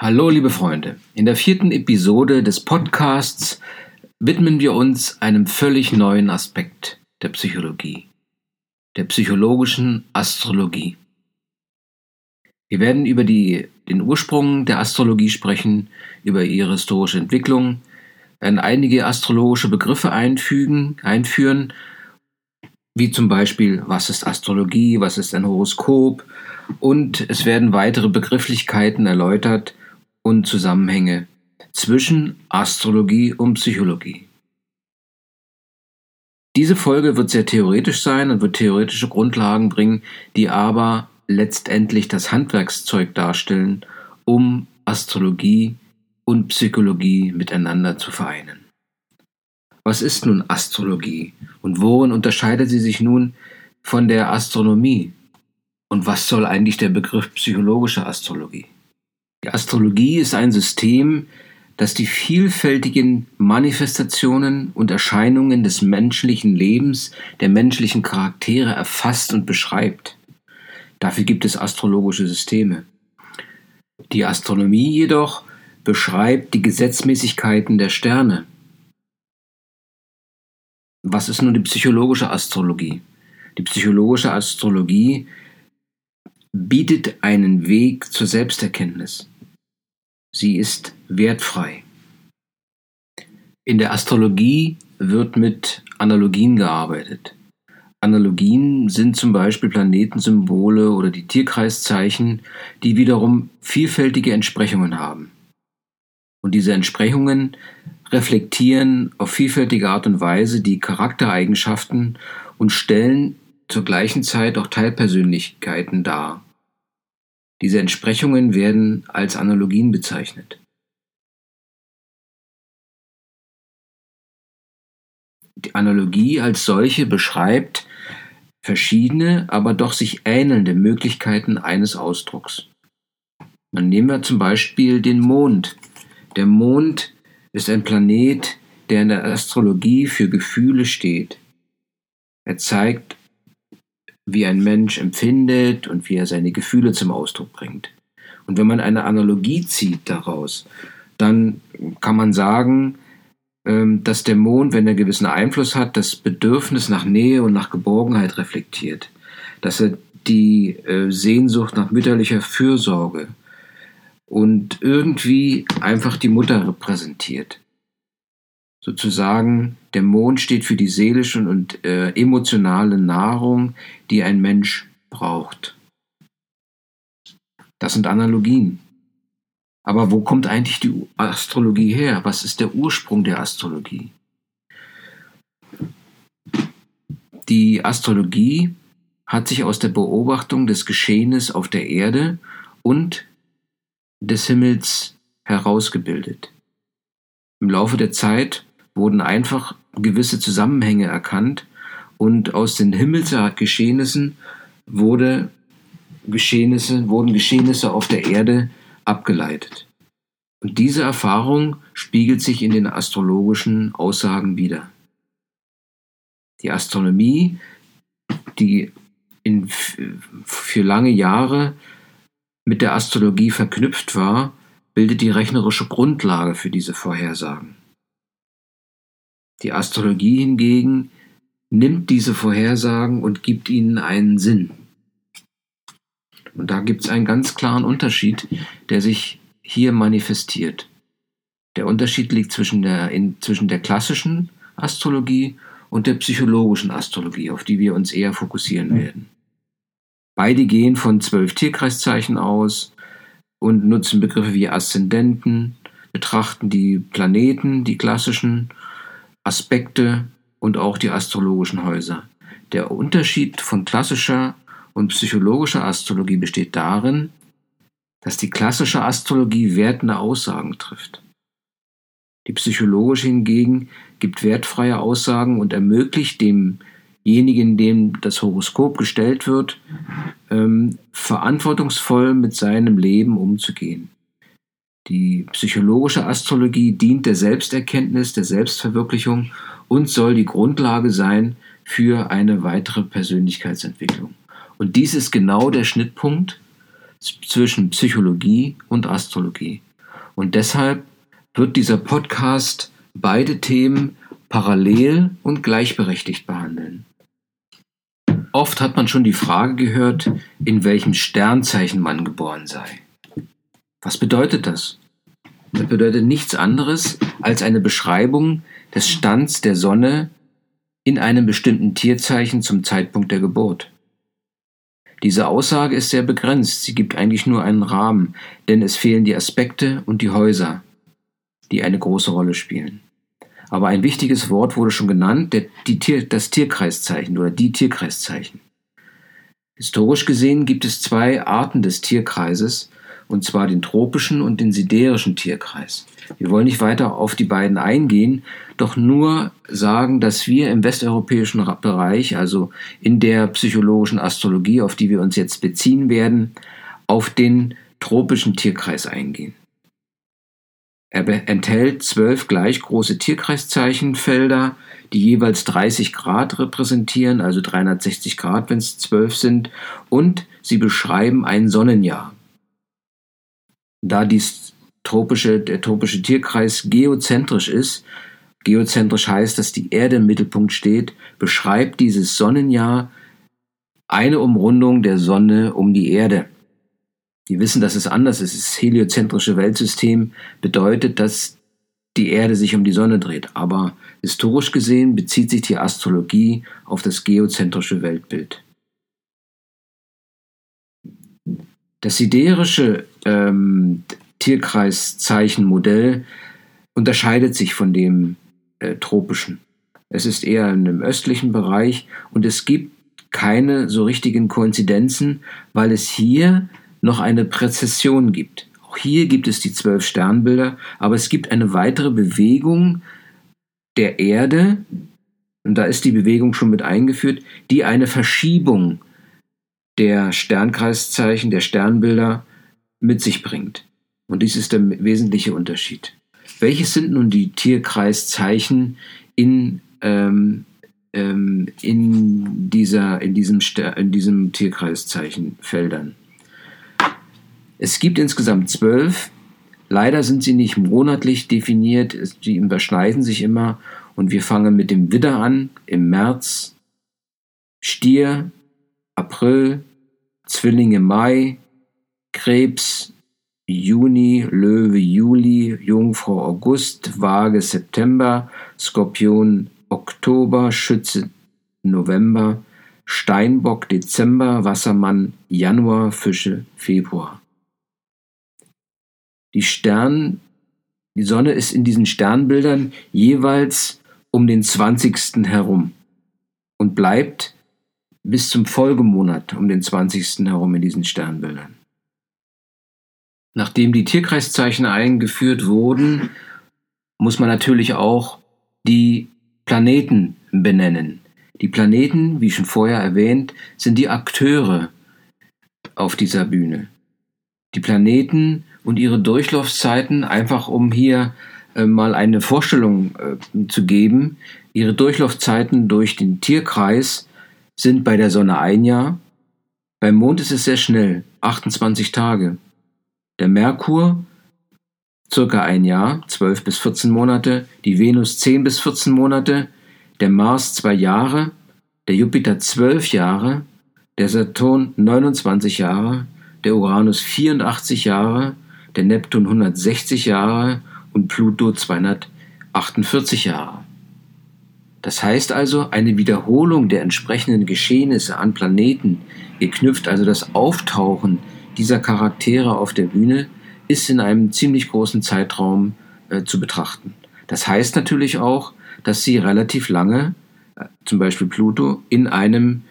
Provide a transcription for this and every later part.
Hallo, liebe Freunde. In der vierten Episode des Podcasts widmen wir uns einem völlig neuen Aspekt der Psychologie, der psychologischen Astrologie. Wir werden über die, den Ursprung der Astrologie sprechen, über ihre historische Entwicklung, werden einige astrologische Begriffe einfügen, einführen, wie zum Beispiel, was ist Astrologie, was ist ein Horoskop, und es werden weitere Begrifflichkeiten erläutert, und Zusammenhänge zwischen Astrologie und Psychologie. Diese Folge wird sehr theoretisch sein und wird theoretische Grundlagen bringen, die aber letztendlich das Handwerkszeug darstellen, um Astrologie und Psychologie miteinander zu vereinen. Was ist nun Astrologie und worin unterscheidet sie sich nun von der Astronomie? Und was soll eigentlich der Begriff psychologische Astrologie? Die Astrologie ist ein System, das die vielfältigen Manifestationen und Erscheinungen des menschlichen Lebens, der menschlichen Charaktere erfasst und beschreibt. Dafür gibt es astrologische Systeme. Die Astronomie jedoch beschreibt die Gesetzmäßigkeiten der Sterne. Was ist nun die psychologische Astrologie? Die psychologische Astrologie bietet einen Weg zur Selbsterkenntnis. Sie ist wertfrei. In der Astrologie wird mit Analogien gearbeitet. Analogien sind zum Beispiel Planetensymbole oder die Tierkreiszeichen, die wiederum vielfältige Entsprechungen haben. Und diese Entsprechungen reflektieren auf vielfältige Art und Weise die Charaktereigenschaften und stellen zur gleichen Zeit auch Teilpersönlichkeiten dar. Diese Entsprechungen werden als Analogien bezeichnet. Die Analogie als solche beschreibt verschiedene, aber doch sich ähnelnde Möglichkeiten eines Ausdrucks. Dann nehmen wir zum Beispiel den Mond. Der Mond ist ein Planet, der in der Astrologie für Gefühle steht. Er zeigt wie ein Mensch empfindet und wie er seine Gefühle zum Ausdruck bringt. Und wenn man eine Analogie zieht daraus, dann kann man sagen, ähm, dass der Mond, wenn er gewissen Einfluss hat, das Bedürfnis nach Nähe und nach Geborgenheit reflektiert. Dass er die äh, Sehnsucht nach mütterlicher Fürsorge und irgendwie einfach die Mutter repräsentiert sozusagen der Mond steht für die seelische und äh, emotionale Nahrung, die ein Mensch braucht. Das sind Analogien. Aber wo kommt eigentlich die Astrologie her? Was ist der Ursprung der Astrologie? Die Astrologie hat sich aus der Beobachtung des Geschehens auf der Erde und des Himmels herausgebildet. Im Laufe der Zeit wurden einfach gewisse Zusammenhänge erkannt und aus den Himmelsgeschehnissen wurde Geschehnisse, wurden Geschehnisse auf der Erde abgeleitet. Und diese Erfahrung spiegelt sich in den astrologischen Aussagen wider. Die Astronomie, die in, für lange Jahre mit der Astrologie verknüpft war, bildet die rechnerische Grundlage für diese Vorhersagen. Die Astrologie hingegen nimmt diese Vorhersagen und gibt ihnen einen Sinn. Und da gibt es einen ganz klaren Unterschied, der sich hier manifestiert. Der Unterschied liegt zwischen der, in, zwischen der klassischen Astrologie und der psychologischen Astrologie, auf die wir uns eher fokussieren werden. Beide gehen von zwölf Tierkreiszeichen aus und nutzen Begriffe wie Aszendenten, betrachten die Planeten, die klassischen, Aspekte und auch die astrologischen Häuser. Der Unterschied von klassischer und psychologischer Astrologie besteht darin, dass die klassische Astrologie wertende Aussagen trifft. Die psychologische hingegen gibt wertfreie Aussagen und ermöglicht demjenigen, dem das Horoskop gestellt wird, ähm, verantwortungsvoll mit seinem Leben umzugehen. Die psychologische Astrologie dient der Selbsterkenntnis, der Selbstverwirklichung und soll die Grundlage sein für eine weitere Persönlichkeitsentwicklung. Und dies ist genau der Schnittpunkt zwischen Psychologie und Astrologie. Und deshalb wird dieser Podcast beide Themen parallel und gleichberechtigt behandeln. Oft hat man schon die Frage gehört, in welchem Sternzeichen man geboren sei. Was bedeutet das? Das bedeutet nichts anderes als eine Beschreibung des Stands der Sonne in einem bestimmten Tierzeichen zum Zeitpunkt der Geburt. Diese Aussage ist sehr begrenzt, sie gibt eigentlich nur einen Rahmen, denn es fehlen die Aspekte und die Häuser, die eine große Rolle spielen. Aber ein wichtiges Wort wurde schon genannt, der, Tier, das Tierkreiszeichen oder die Tierkreiszeichen. Historisch gesehen gibt es zwei Arten des Tierkreises, und zwar den tropischen und den siderischen Tierkreis. Wir wollen nicht weiter auf die beiden eingehen, doch nur sagen, dass wir im westeuropäischen Bereich, also in der psychologischen Astrologie, auf die wir uns jetzt beziehen werden, auf den tropischen Tierkreis eingehen. Er enthält zwölf gleich große Tierkreiszeichenfelder, die jeweils 30 Grad repräsentieren, also 360 Grad, wenn es zwölf sind, und sie beschreiben ein Sonnenjahr. Da dies tropische, der tropische Tierkreis geozentrisch ist, geozentrisch heißt, dass die Erde im Mittelpunkt steht, beschreibt dieses Sonnenjahr eine Umrundung der Sonne um die Erde. Wir wissen, dass es anders ist. Das heliozentrische Weltsystem bedeutet, dass die Erde sich um die Sonne dreht. Aber historisch gesehen bezieht sich die Astrologie auf das geozentrische Weltbild. Das siderische ähm, Tierkreiszeichenmodell unterscheidet sich von dem äh, tropischen. Es ist eher in dem östlichen Bereich und es gibt keine so richtigen Koinzidenzen, weil es hier noch eine Präzession gibt. Auch hier gibt es die zwölf Sternbilder, aber es gibt eine weitere Bewegung der Erde, und da ist die Bewegung schon mit eingeführt, die eine Verschiebung der Sternkreiszeichen, der Sternbilder mit sich bringt. Und dies ist der wesentliche Unterschied. Welches sind nun die Tierkreiszeichen in, ähm, ähm, in, dieser, in diesem, in diesem Tierkreiszeichenfeldern? Es gibt insgesamt zwölf. Leider sind sie nicht monatlich definiert, sie überschneiden sich immer. Und wir fangen mit dem Widder an im März, Stier, April, Zwillinge Mai, Krebs Juni, Löwe Juli, Jungfrau August, Waage September, Skorpion Oktober, Schütze November, Steinbock Dezember, Wassermann Januar, Fische Februar. Die Stern, die Sonne ist in diesen Sternbildern jeweils um den 20. herum und bleibt bis zum Folgemonat um den 20. herum in diesen Sternbildern. Nachdem die Tierkreiszeichen eingeführt wurden, muss man natürlich auch die Planeten benennen. Die Planeten, wie schon vorher erwähnt, sind die Akteure auf dieser Bühne. Die Planeten und ihre Durchlaufzeiten, einfach um hier äh, mal eine Vorstellung äh, zu geben, ihre Durchlaufzeiten durch den Tierkreis sind bei der Sonne ein Jahr, beim Mond ist es sehr schnell, 28 Tage. Der Merkur circa ein Jahr, 12 bis 14 Monate, die Venus 10 bis 14 Monate, der Mars zwei Jahre, der Jupiter 12 Jahre, der Saturn 29 Jahre, der Uranus 84 Jahre, der Neptun 160 Jahre. Und Pluto 248 Jahre. Das heißt also, eine Wiederholung der entsprechenden Geschehnisse an Planeten, geknüpft also das Auftauchen dieser Charaktere auf der Bühne, ist in einem ziemlich großen Zeitraum äh, zu betrachten. Das heißt natürlich auch, dass sie relativ lange, äh, zum Beispiel Pluto, in einem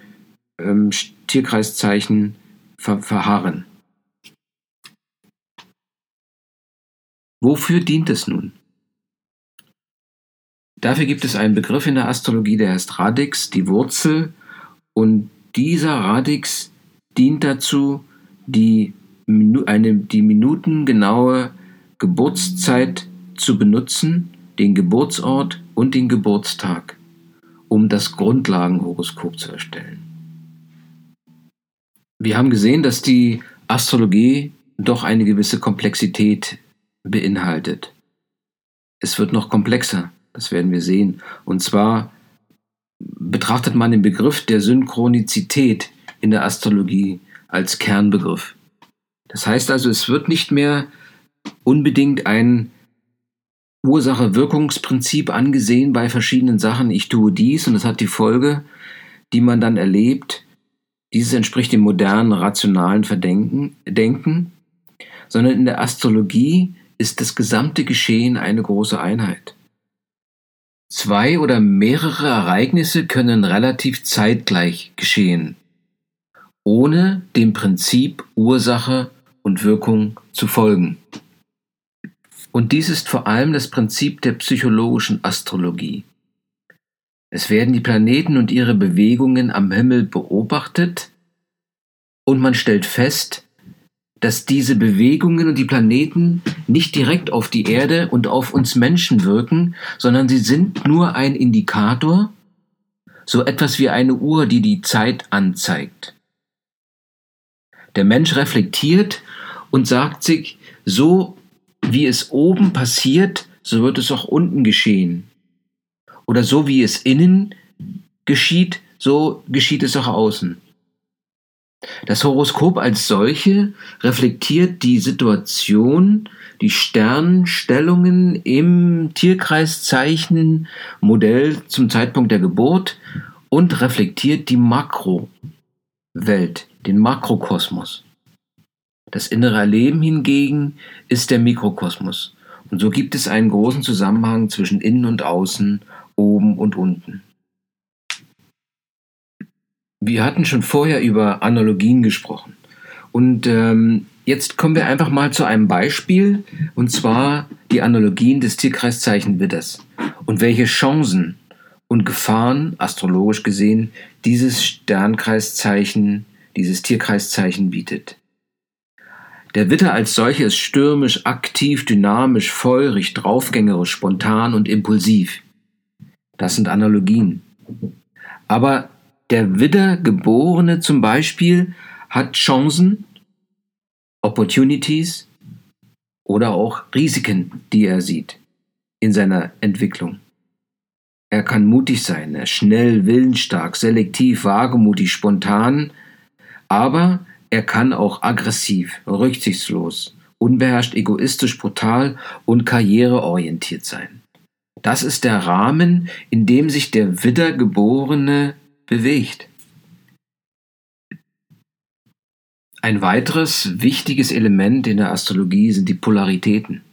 ähm, Tierkreiszeichen ver verharren. Wofür dient es nun? Dafür gibt es einen Begriff in der Astrologie, der heißt Radix, die Wurzel. Und dieser Radix dient dazu, die, eine, die minutengenaue Geburtszeit zu benutzen, den Geburtsort und den Geburtstag, um das Grundlagenhoroskop zu erstellen. Wir haben gesehen, dass die Astrologie doch eine gewisse Komplexität beinhaltet. Es wird noch komplexer, das werden wir sehen. Und zwar betrachtet man den Begriff der Synchronizität in der Astrologie als Kernbegriff. Das heißt also, es wird nicht mehr unbedingt ein Ursache-Wirkungsprinzip angesehen bei verschiedenen Sachen. Ich tue dies und das hat die Folge, die man dann erlebt. Dieses entspricht dem modernen, rationalen Verdenken, Denken, sondern in der Astrologie ist das gesamte Geschehen eine große Einheit. Zwei oder mehrere Ereignisse können relativ zeitgleich geschehen, ohne dem Prinzip Ursache und Wirkung zu folgen. Und dies ist vor allem das Prinzip der psychologischen Astrologie. Es werden die Planeten und ihre Bewegungen am Himmel beobachtet und man stellt fest, dass diese Bewegungen und die Planeten nicht direkt auf die Erde und auf uns Menschen wirken, sondern sie sind nur ein Indikator, so etwas wie eine Uhr, die die Zeit anzeigt. Der Mensch reflektiert und sagt sich, so wie es oben passiert, so wird es auch unten geschehen. Oder so wie es innen geschieht, so geschieht es auch außen. Das Horoskop als solche reflektiert die Situation, die Sternstellungen im Tierkreiszeichen Modell zum Zeitpunkt der Geburt und reflektiert die Makrowelt, den Makrokosmos. Das innere Erleben hingegen ist der Mikrokosmos. Und so gibt es einen großen Zusammenhang zwischen innen und außen, oben und unten. Wir hatten schon vorher über Analogien gesprochen. Und ähm, jetzt kommen wir einfach mal zu einem Beispiel, und zwar die Analogien des Tierkreiszeichen Widders und welche Chancen und Gefahren, astrologisch gesehen, dieses Sternkreiszeichen, dieses Tierkreiszeichen bietet. Der Witter als solcher ist stürmisch, aktiv, dynamisch, feurig, draufgängerisch, spontan und impulsiv. Das sind Analogien. Aber der Widdergeborene zum Beispiel hat Chancen, Opportunities oder auch Risiken, die er sieht in seiner Entwicklung. Er kann mutig sein, er schnell, willensstark, selektiv, wagemutig, spontan, aber er kann auch aggressiv, rücksichtslos, unbeherrscht, egoistisch, brutal und karriereorientiert sein. Das ist der Rahmen, in dem sich der Widdergeborene bewegt. Ein weiteres wichtiges Element in der Astrologie sind die Polaritäten.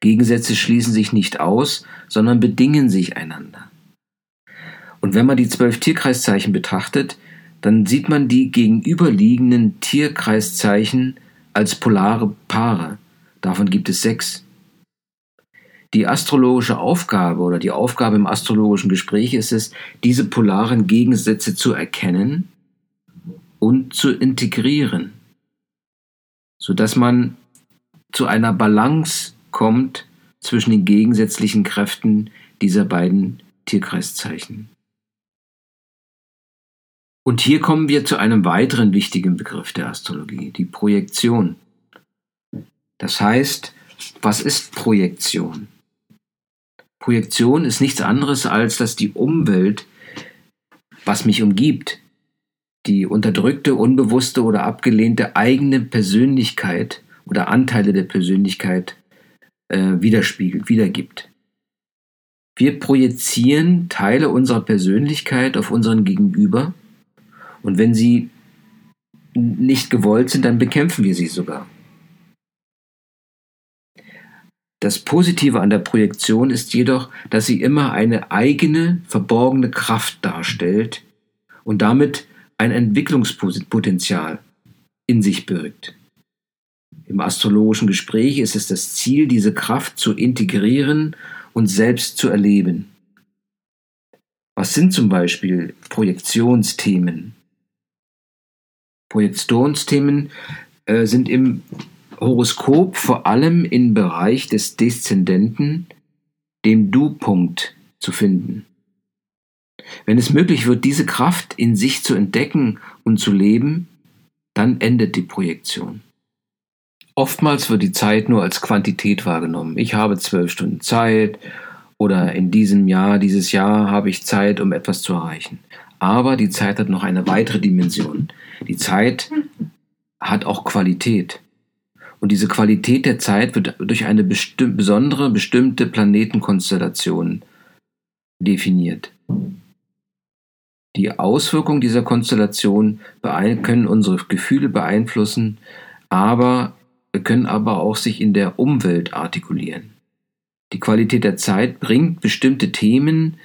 Gegensätze schließen sich nicht aus, sondern bedingen sich einander. Und wenn man die zwölf Tierkreiszeichen betrachtet, dann sieht man die gegenüberliegenden Tierkreiszeichen als polare Paare. Davon gibt es sechs. Die astrologische Aufgabe oder die Aufgabe im astrologischen Gespräch ist es, diese polaren Gegensätze zu erkennen und zu integrieren, sodass man zu einer Balance kommt zwischen den gegensätzlichen Kräften dieser beiden Tierkreiszeichen. Und hier kommen wir zu einem weiteren wichtigen Begriff der Astrologie, die Projektion. Das heißt, was ist Projektion? Projektion ist nichts anderes, als dass die Umwelt, was mich umgibt, die unterdrückte, unbewusste oder abgelehnte eigene Persönlichkeit oder Anteile der Persönlichkeit äh, widerspiegelt, wiedergibt. Wir projizieren Teile unserer Persönlichkeit auf unseren Gegenüber und wenn sie nicht gewollt sind, dann bekämpfen wir sie sogar. Das Positive an der Projektion ist jedoch, dass sie immer eine eigene, verborgene Kraft darstellt und damit ein Entwicklungspotenzial in sich birgt. Im astrologischen Gespräch ist es das Ziel, diese Kraft zu integrieren und selbst zu erleben. Was sind zum Beispiel Projektionsthemen? Projektionsthemen äh, sind im Horoskop vor allem im Bereich des Deszendenten, dem Du-Punkt, zu finden. Wenn es möglich wird, diese Kraft in sich zu entdecken und zu leben, dann endet die Projektion. Oftmals wird die Zeit nur als Quantität wahrgenommen. Ich habe zwölf Stunden Zeit oder in diesem Jahr, dieses Jahr habe ich Zeit, um etwas zu erreichen. Aber die Zeit hat noch eine weitere Dimension. Die Zeit hat auch Qualität. Und diese Qualität der Zeit wird durch eine besti besondere, bestimmte Planetenkonstellation definiert. Die Auswirkungen dieser Konstellation können unsere Gefühle beeinflussen, aber können aber auch sich in der Umwelt artikulieren. Die Qualität der Zeit bringt bestimmte Themen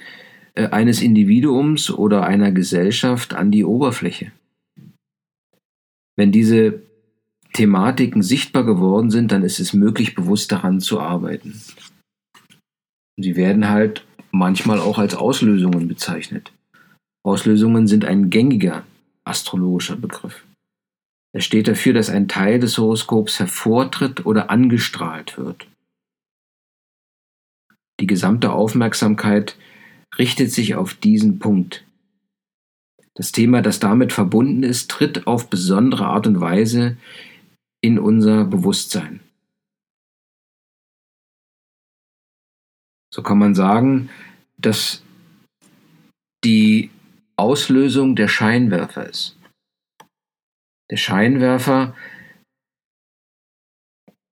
eines Individuums oder einer Gesellschaft an die Oberfläche. Wenn diese Thematiken sichtbar geworden sind, dann ist es möglich, bewusst daran zu arbeiten. Sie werden halt manchmal auch als Auslösungen bezeichnet. Auslösungen sind ein gängiger astrologischer Begriff. Er steht dafür, dass ein Teil des Horoskops hervortritt oder angestrahlt wird. Die gesamte Aufmerksamkeit richtet sich auf diesen Punkt. Das Thema, das damit verbunden ist, tritt auf besondere Art und Weise in unser Bewusstsein. So kann man sagen, dass die Auslösung der Scheinwerfer ist. Der Scheinwerfer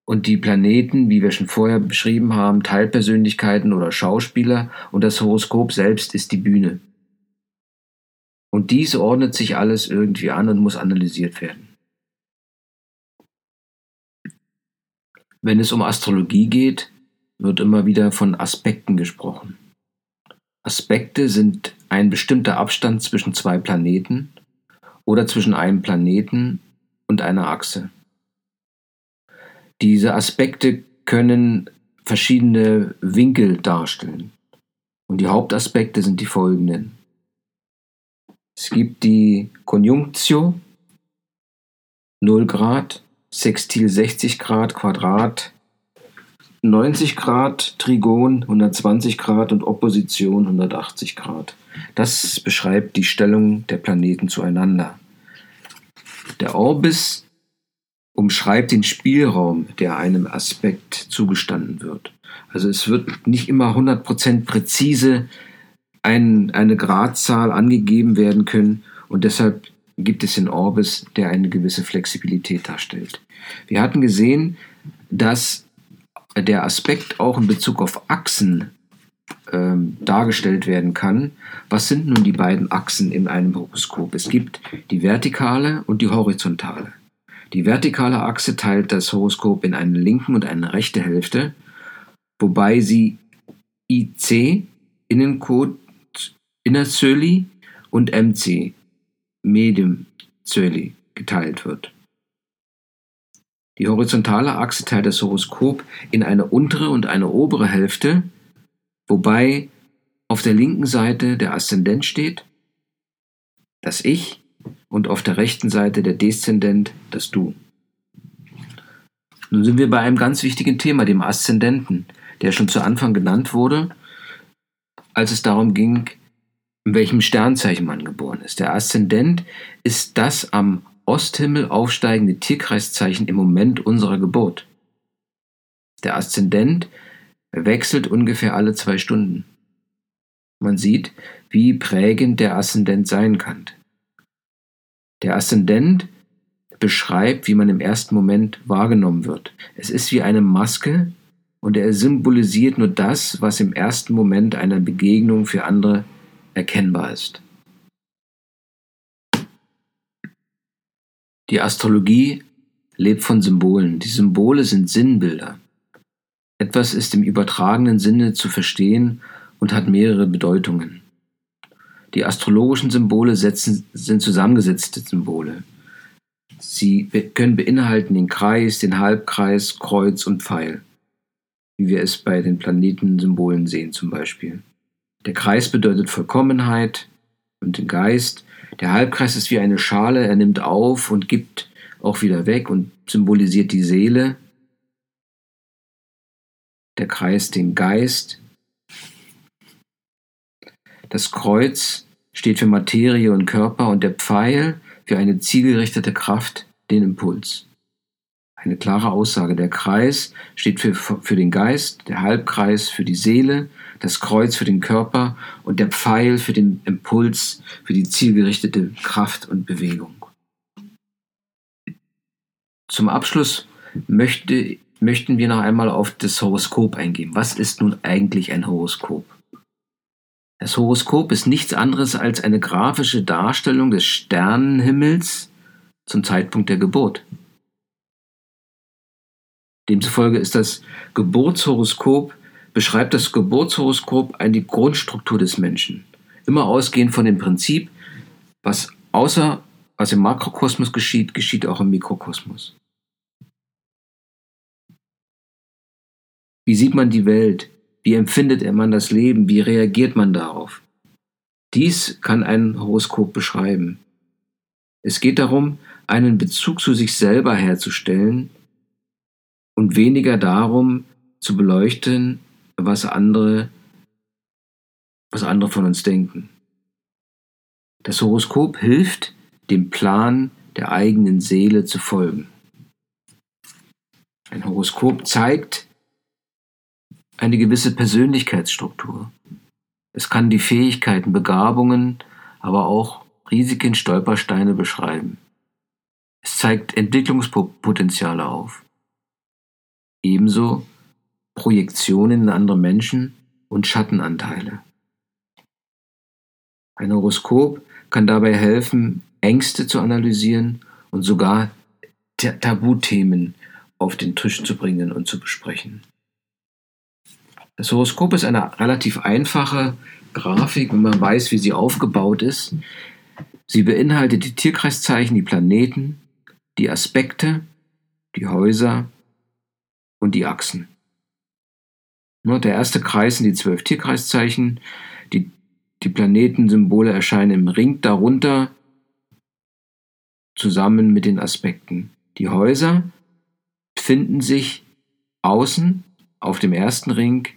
und die Planeten, wie wir schon vorher beschrieben haben, Teilpersönlichkeiten oder Schauspieler und das Horoskop selbst ist die Bühne. Und dies ordnet sich alles irgendwie an und muss analysiert werden. Wenn es um Astrologie geht, wird immer wieder von Aspekten gesprochen. Aspekte sind ein bestimmter Abstand zwischen zwei Planeten oder zwischen einem Planeten und einer Achse. Diese Aspekte können verschiedene Winkel darstellen. Und die Hauptaspekte sind die folgenden. Es gibt die Conjunctio, 0 Grad, Sextil 60 Grad, Quadrat 90 Grad, Trigon 120 Grad und Opposition 180 Grad. Das beschreibt die Stellung der Planeten zueinander. Der Orbis umschreibt den Spielraum, der einem Aspekt zugestanden wird. Also es wird nicht immer 100% präzise ein, eine Gradzahl angegeben werden können und deshalb gibt es den Orbis, der eine gewisse Flexibilität darstellt. Wir hatten gesehen, dass der Aspekt auch in Bezug auf Achsen ähm, dargestellt werden kann. Was sind nun die beiden Achsen in einem Horoskop? Es gibt die vertikale und die horizontale. Die vertikale Achse teilt das Horoskop in eine linken und eine rechte Hälfte, wobei sie IC, Innencode, Innerzöli und MC, Medium Zöli, geteilt wird. Die horizontale Achse teilt das Horoskop in eine untere und eine obere Hälfte, wobei auf der linken Seite der Aszendent steht, das Ich, und auf der rechten Seite der Deszendent, das Du. Nun sind wir bei einem ganz wichtigen Thema, dem Aszendenten, der schon zu Anfang genannt wurde, als es darum ging, in welchem Sternzeichen man geboren ist. Der Aszendent ist das am Osthimmel aufsteigende Tierkreiszeichen im Moment unserer Geburt. Der Aszendent wechselt ungefähr alle zwei Stunden. Man sieht, wie prägend der Aszendent sein kann. Der Aszendent beschreibt, wie man im ersten Moment wahrgenommen wird. Es ist wie eine Maske und er symbolisiert nur das, was im ersten Moment einer Begegnung für andere erkennbar ist. Die Astrologie lebt von Symbolen. Die Symbole sind Sinnbilder. Etwas ist im übertragenen Sinne zu verstehen und hat mehrere Bedeutungen. Die astrologischen Symbole setzen, sind zusammengesetzte Symbole. Sie können beinhalten den Kreis, den Halbkreis, Kreuz und Pfeil, wie wir es bei den Planetensymbolen sehen zum Beispiel. Der Kreis bedeutet Vollkommenheit und den Geist, der Halbkreis ist wie eine Schale, er nimmt auf und gibt auch wieder weg und symbolisiert die Seele. Der Kreis den Geist. Das Kreuz steht für Materie und Körper und der Pfeil für eine zielgerichtete Kraft, den Impuls. Eine klare Aussage. Der Kreis steht für, für den Geist, der Halbkreis für die Seele, das Kreuz für den Körper und der Pfeil für den Impuls, für die zielgerichtete Kraft und Bewegung. Zum Abschluss möchte, möchten wir noch einmal auf das Horoskop eingehen. Was ist nun eigentlich ein Horoskop? Das Horoskop ist nichts anderes als eine grafische Darstellung des Sternenhimmels zum Zeitpunkt der Geburt. Demzufolge ist das Geburtshoroskop, beschreibt das Geburtshoroskop eine Grundstruktur des Menschen. Immer ausgehend von dem Prinzip, was außer, was im Makrokosmos geschieht, geschieht auch im Mikrokosmos. Wie sieht man die Welt? Wie empfindet man das Leben? Wie reagiert man darauf? Dies kann ein Horoskop beschreiben. Es geht darum, einen Bezug zu sich selber herzustellen und weniger darum zu beleuchten, was andere, was andere von uns denken. Das Horoskop hilft, dem Plan der eigenen Seele zu folgen. Ein Horoskop zeigt eine gewisse Persönlichkeitsstruktur. Es kann die Fähigkeiten, Begabungen, aber auch Risiken, Stolpersteine beschreiben. Es zeigt Entwicklungspotenziale auf ebenso Projektionen in andere Menschen und Schattenanteile. Ein Horoskop kann dabei helfen, Ängste zu analysieren und sogar Tabuthemen auf den Tisch zu bringen und zu besprechen. Das Horoskop ist eine relativ einfache Grafik, wenn man weiß, wie sie aufgebaut ist. Sie beinhaltet die Tierkreiszeichen, die Planeten, die Aspekte, die Häuser, und die Achsen. Der erste Kreis sind die zwölf Tierkreiszeichen. Die, die Planetensymbole erscheinen im Ring darunter zusammen mit den Aspekten. Die Häuser befinden sich außen auf dem ersten Ring.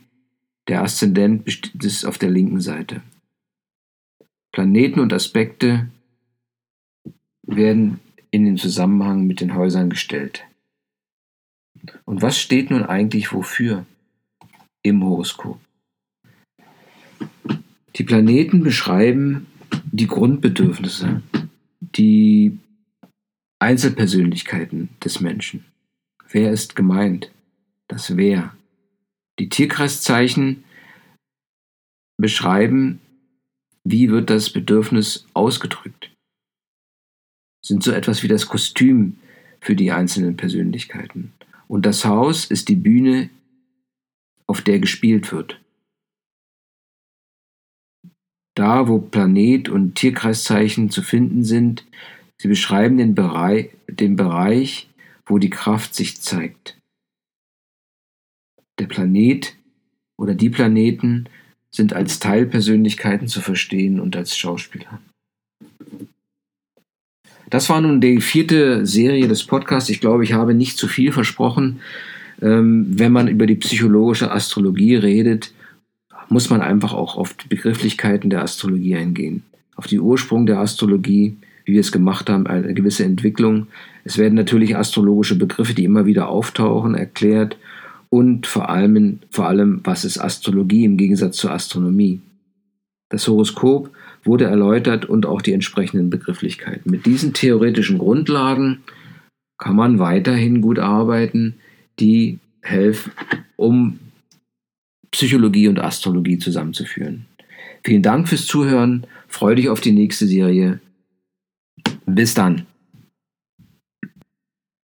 Der Aszendent ist auf der linken Seite. Planeten und Aspekte werden in den Zusammenhang mit den Häusern gestellt. Und was steht nun eigentlich wofür im Horoskop? Die Planeten beschreiben die Grundbedürfnisse, die Einzelpersönlichkeiten des Menschen. Wer ist gemeint? Das Wer. Die Tierkreiszeichen beschreiben, wie wird das Bedürfnis ausgedrückt. Sind so etwas wie das Kostüm für die einzelnen Persönlichkeiten. Und das Haus ist die Bühne, auf der gespielt wird. Da, wo Planet und Tierkreiszeichen zu finden sind, sie beschreiben den Bereich, den Bereich, wo die Kraft sich zeigt. Der Planet oder die Planeten sind als Teilpersönlichkeiten zu verstehen und als Schauspieler. Das war nun die vierte Serie des Podcasts. Ich glaube, ich habe nicht zu viel versprochen. Ähm, wenn man über die psychologische Astrologie redet, muss man einfach auch auf die Begrifflichkeiten der Astrologie eingehen. Auf die Ursprung der Astrologie, wie wir es gemacht haben, eine gewisse Entwicklung. Es werden natürlich astrologische Begriffe, die immer wieder auftauchen, erklärt. Und vor allem, vor allem, was ist Astrologie im Gegensatz zur Astronomie? Das Horoskop wurde erläutert und auch die entsprechenden Begrifflichkeiten. Mit diesen theoretischen Grundlagen kann man weiterhin gut arbeiten, die helfen, um Psychologie und Astrologie zusammenzuführen. Vielen Dank fürs Zuhören. Freue dich auf die nächste Serie. Bis dann.